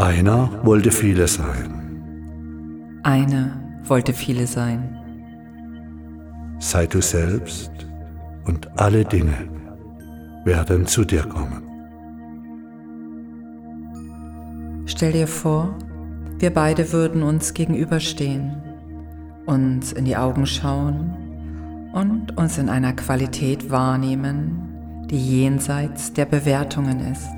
Einer wollte viele sein. Einer wollte viele sein. Sei du selbst und alle Dinge werden zu dir kommen. Stell dir vor, wir beide würden uns gegenüberstehen, uns in die Augen schauen und uns in einer Qualität wahrnehmen, die jenseits der Bewertungen ist.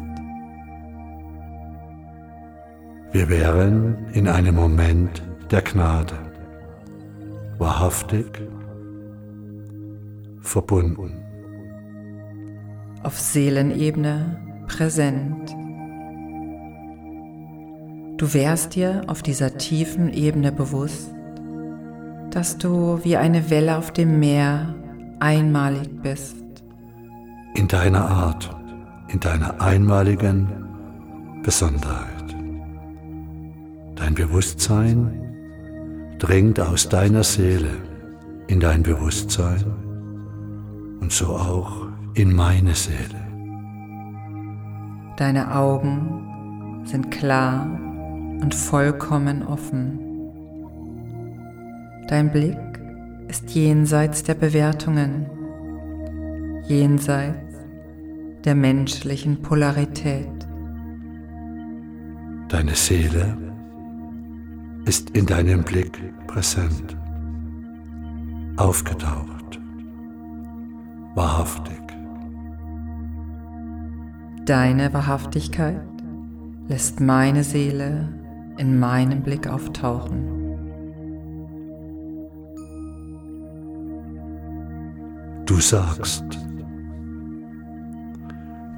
Wir wären in einem Moment der Gnade, wahrhaftig verbunden. Auf Seelenebene präsent. Du wärst dir auf dieser tiefen Ebene bewusst, dass du wie eine Welle auf dem Meer einmalig bist. In deiner Art, in deiner einmaligen Besonderheit. Dein Bewusstsein dringt aus deiner Seele in dein Bewusstsein und so auch in meine Seele. Deine Augen sind klar und vollkommen offen. Dein Blick ist jenseits der Bewertungen, jenseits der menschlichen Polarität. Deine Seele ist in deinem Blick präsent, aufgetaucht, wahrhaftig. Deine Wahrhaftigkeit lässt meine Seele in meinem Blick auftauchen. Du sagst,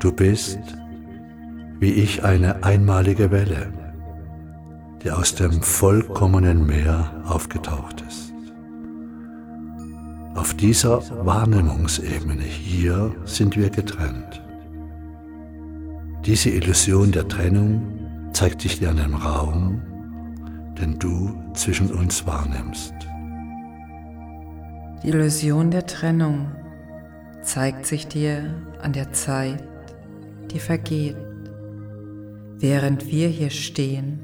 du bist wie ich eine einmalige Welle, die aus dem vollkommenen Meer aufgetaucht ist. Auf dieser Wahrnehmungsebene hier sind wir getrennt. Diese Illusion der Trennung zeigt sich dir an dem Raum, den du zwischen uns wahrnimmst. Die Illusion der Trennung zeigt sich dir an der Zeit, die vergeht, während wir hier stehen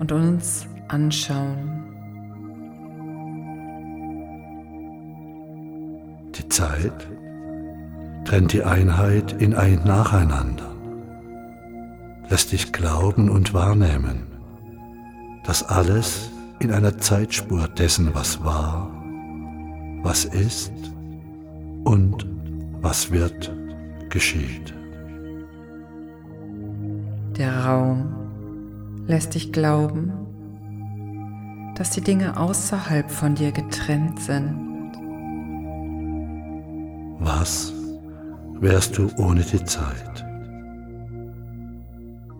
und uns anschauen. Die Zeit trennt die Einheit in ein Nacheinander, lässt dich glauben und wahrnehmen, dass alles in einer Zeitspur dessen, was war, was ist und was wird, geschieht. Der Raum lässt dich glauben, dass die Dinge außerhalb von dir getrennt sind. Was wärst du ohne die Zeit?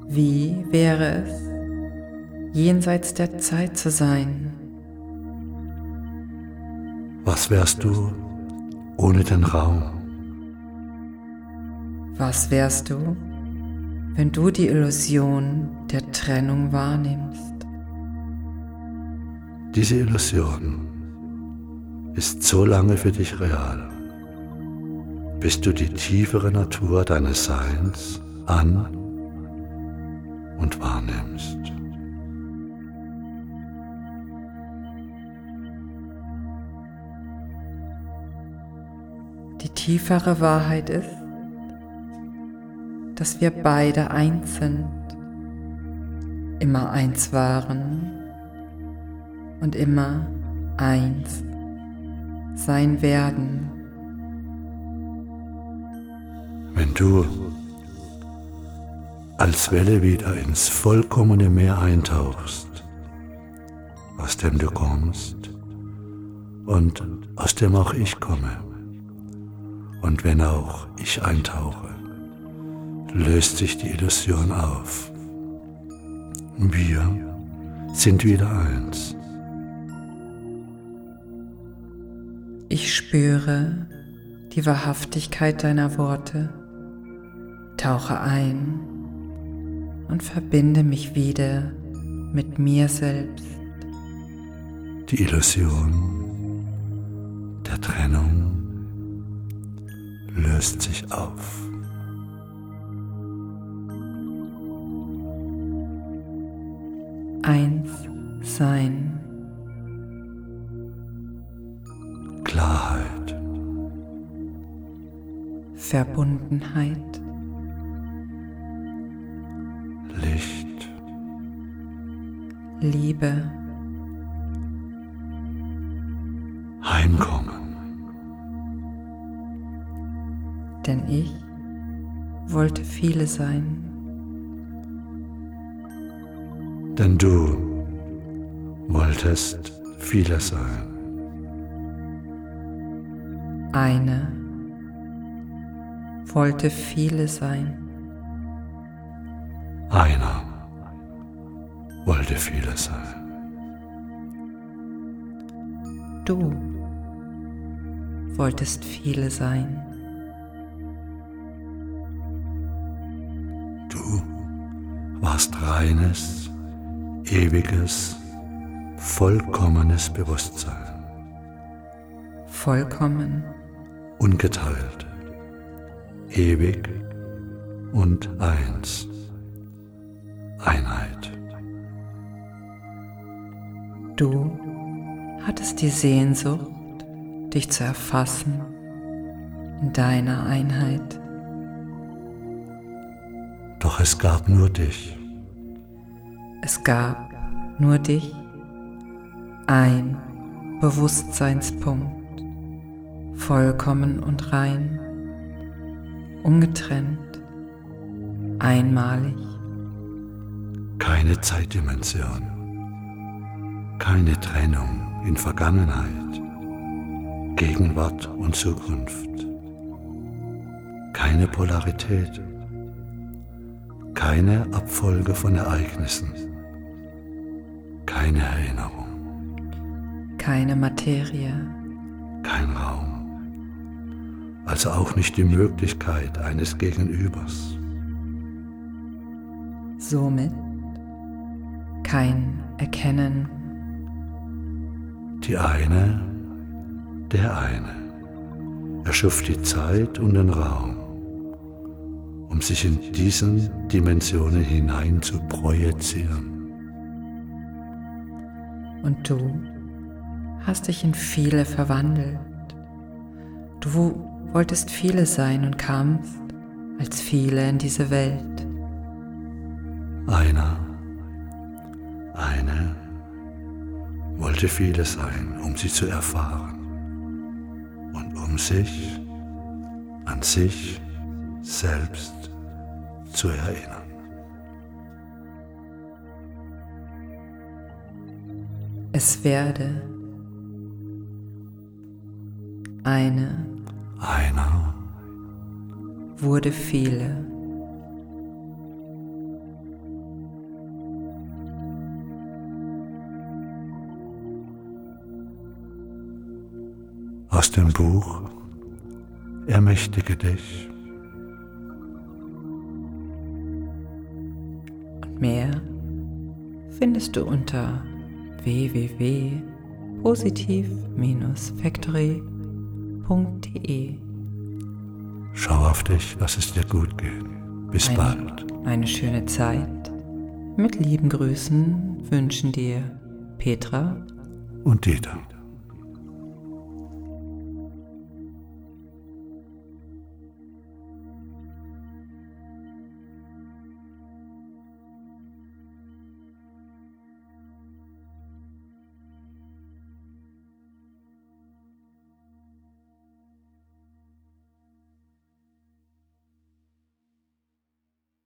Wie wäre es, jenseits der Zeit zu sein? Was wärst du ohne den Raum? Was wärst du, wenn du die Illusion der Trennung wahrnimmst? Diese Illusion ist so lange für dich real, bis du die tiefere Natur deines Seins an und wahrnimmst. Die tiefere Wahrheit ist, dass wir beide eins sind, immer eins waren und immer eins sein werden. Wenn du als Welle wieder ins vollkommene Meer eintauchst, aus dem du kommst und aus dem auch ich komme, und wenn auch ich eintauche, löst sich die Illusion auf. Wir sind wieder eins. Ich spüre die Wahrhaftigkeit deiner Worte, tauche ein und verbinde mich wieder mit mir selbst. Die Illusion der Trennung löst sich auf. Eins sein. Klarheit. Verbundenheit. Licht. Liebe. Heimkommen. Denn ich wollte viele sein. Denn du wolltest viele sein. Eine wollte viele sein. Einer wollte viele sein. Du wolltest viele sein. Du warst reines, ewiges, vollkommenes Bewusstsein. Vollkommen. Ungeteilt, ewig und eins. Einheit. Du hattest die Sehnsucht, dich zu erfassen in deiner Einheit. Doch es gab nur dich. Es gab nur dich, ein Bewusstseinspunkt, vollkommen und rein, ungetrennt, einmalig. Keine Zeitdimension, keine Trennung in Vergangenheit, Gegenwart und Zukunft, keine Polarität, keine Abfolge von Ereignissen, keine Erinnerung, keine Materie, kein Raum, also auch nicht die Möglichkeit eines Gegenübers. Somit kein Erkennen. Die eine, der eine, erschuf die Zeit und den Raum, um sich in diesen Dimensionen hinein zu projizieren. Und du hast dich in viele verwandelt. Du wolltest viele sein und kamst als viele in diese Welt. Einer, eine wollte viele sein, um sie zu erfahren und um sich an sich selbst zu erinnern. Es werde eine Einer wurde viele. aus dem Buch Ermächtige dich. Und mehr findest du unter www.positiv-factory.de. Schau auf dich, lass es dir gut gehen. Bis Eine- bald. Eine schöne Zeit. Mit lieben Grüßen wünschen dir Petra Und Dieter.